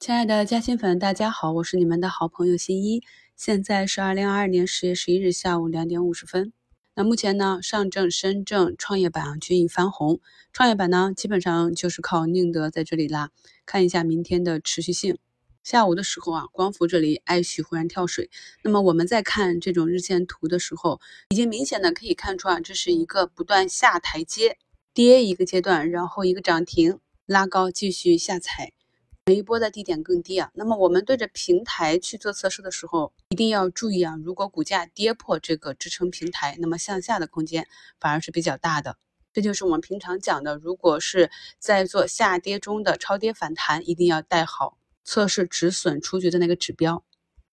亲爱的嘉兴粉，大家好，我是你们的好朋友新一。现在是二零二二年十月十一日下午两点五十分。那目前呢，上证、深证、创业板均已翻红。创业板呢，基本上就是靠宁德在这里拉。看一下明天的持续性。下午的时候啊，光伏这里爱旭忽然跳水。那么我们在看这种日线图的时候，已经明显的可以看出啊，这是一个不断下台阶，跌一个阶段，然后一个涨停拉高，继续下踩。每一波的低点更低啊，那么我们对着平台去做测试的时候，一定要注意啊，如果股价跌破这个支撑平台，那么向下的空间反而是比较大的。这就是我们平常讲的，如果是在做下跌中的超跌反弹，一定要带好测试止损出局的那个指标。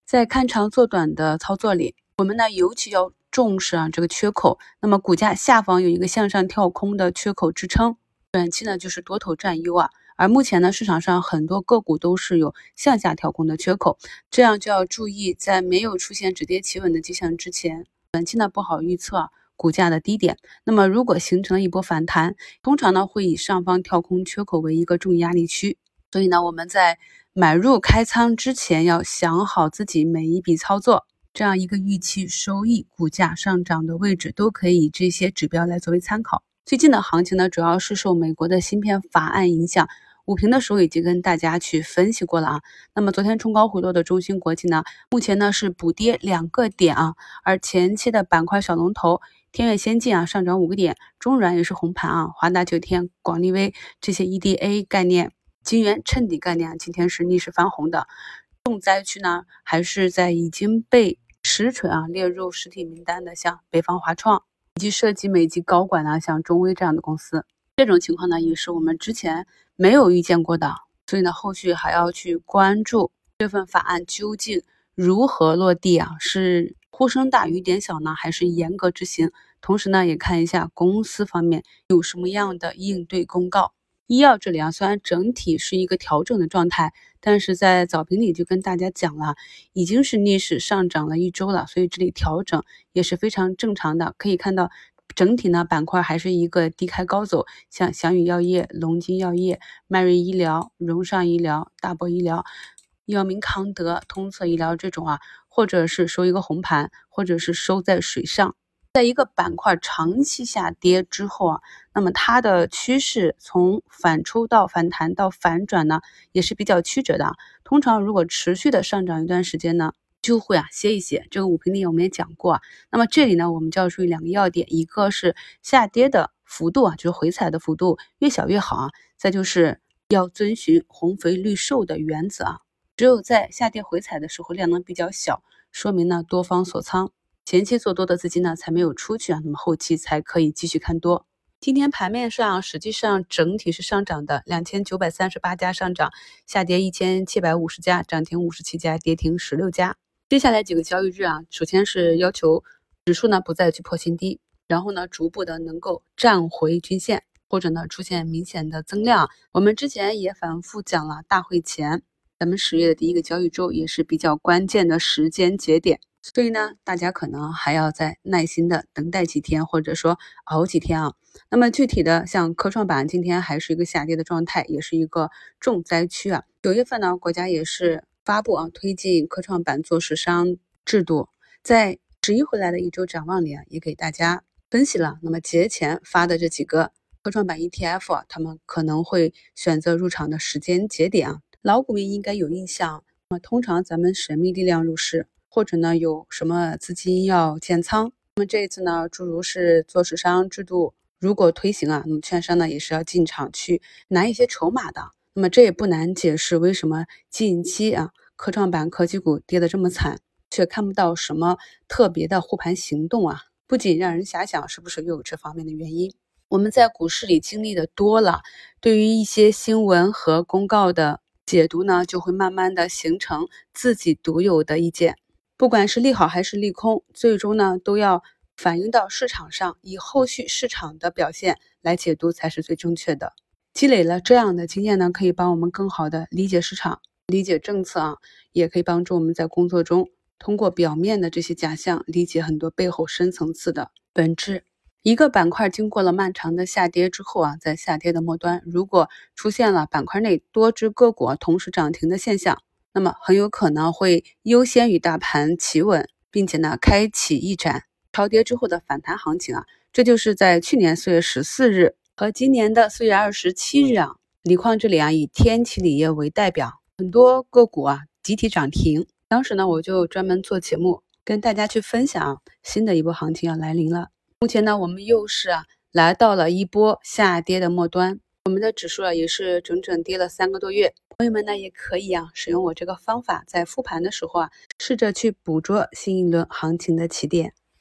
在看长做短的操作里，我们呢尤其要重视啊这个缺口。那么股价下方有一个向上跳空的缺口支撑，短期呢就是多头占优啊。而目前呢，市场上很多个股都是有向下跳空的缺口，这样就要注意，在没有出现止跌企稳的迹象之前，短期呢不好预测股价的低点。那么如果形成了一波反弹，通常呢会以上方跳空缺口为一个重压力区，所以呢我们在买入开仓之前要想好自己每一笔操作这样一个预期收益、股价上涨的位置，都可以以这些指标来作为参考。最近的行情呢，主要是受美国的芯片法案影响。午评的时候已经跟大家去分析过了啊。那么昨天冲高回落的中芯国际呢，目前呢是补跌两个点啊。而前期的板块小龙头天越先进啊上涨五个点，中软也是红盘啊。华大九天、广利威这些 EDA 概念、晶圆衬底概念啊，今天是逆势翻红的。重灾区呢还是在已经被实锤啊列入实体名单的像北方华创以及涉及美籍高管啊像中微这样的公司。这种情况呢也是我们之前。没有遇见过的，所以呢，后续还要去关注这份法案究竟如何落地啊？是呼声大雨点小呢，还是严格执行？同时呢，也看一下公司方面有什么样的应对公告。医药这里啊，虽然整体是一个调整的状态，但是在早评里就跟大家讲了，已经是逆势上涨了一周了，所以这里调整也是非常正常的。可以看到。整体呢，板块还是一个低开高走，像翔宇药业、龙金药业、迈瑞医疗、荣尚医疗、大博医疗、药明康德、通策医疗这种啊，或者是收一个红盘，或者是收在水上，在一个板块长期下跌之后啊，那么它的趋势从反抽到反弹到反转呢，也是比较曲折的。通常如果持续的上涨一段时间呢。就会啊歇一歇，这个五评里我们也讲过啊。那么这里呢，我们就要注意两个要点，一个是下跌的幅度啊，就是回踩的幅度越小越好啊。再就是要遵循红肥绿瘦的原则啊，只有在下跌回踩的时候量能比较小，说明呢多方锁仓，前期做多的资金呢才没有出去啊，那么后期才可以继续看多。今天盘面上实际上整体是上涨的，两千九百三十八家上涨，下跌一千七百五十家，涨停五十七家，跌停十六家。接下来几个交易日啊，首先是要求指数呢不再去破新低，然后呢逐步的能够站回均线，或者呢出现明显的增量。我们之前也反复讲了，大会前咱们十月的第一个交易周也是比较关键的时间节点，所以呢大家可能还要再耐心的等待几天，或者说熬几天啊。那么具体的像科创板今天还是一个下跌的状态，也是一个重灾区啊。九月份呢国家也是。发布啊，推进科创板做市商制度，在十一回来的一周展望里啊，也给大家分析了。那么节前发的这几个科创板 ETF 啊，他们可能会选择入场的时间节点啊，老股民应该有印象。那么通常咱们神秘力量入市，或者呢有什么资金要建仓，那么这一次呢，诸如是做市商制度如果推行啊，那么券商呢也是要进场去拿一些筹码的。那么这也不难解释为什么近期啊科创板科技股跌得这么惨，却看不到什么特别的护盘行动啊，不仅让人遐想是不是又有这方面的原因。我们在股市里经历的多了，对于一些新闻和公告的解读呢，就会慢慢的形成自己独有的意见。不管是利好还是利空，最终呢都要反映到市场上，以后续市场的表现来解读才是最正确的。积累了这样的经验呢，可以帮我们更好的理解市场、理解政策啊，也可以帮助我们在工作中通过表面的这些假象，理解很多背后深层次的本质。一个板块经过了漫长的下跌之后啊，在下跌的末端，如果出现了板块内多只个股同时涨停的现象，那么很有可能会优先与大盘企稳，并且呢，开启一展超跌之后的反弹行情啊。这就是在去年四月十四日和今年的四月二十七日啊，锂矿这里啊，以天齐锂业为代表，很多个股啊集体涨停。当时呢，我就专门做节目跟大家去分享，新的一波行情要来临了。目前呢，我们又是啊来到了一波下跌的末端，我们的指数啊也是整整跌了三个多月。朋友们呢也可以啊使用我这个方法，在复盘的时候啊，试着去捕捉新一轮行情的起点。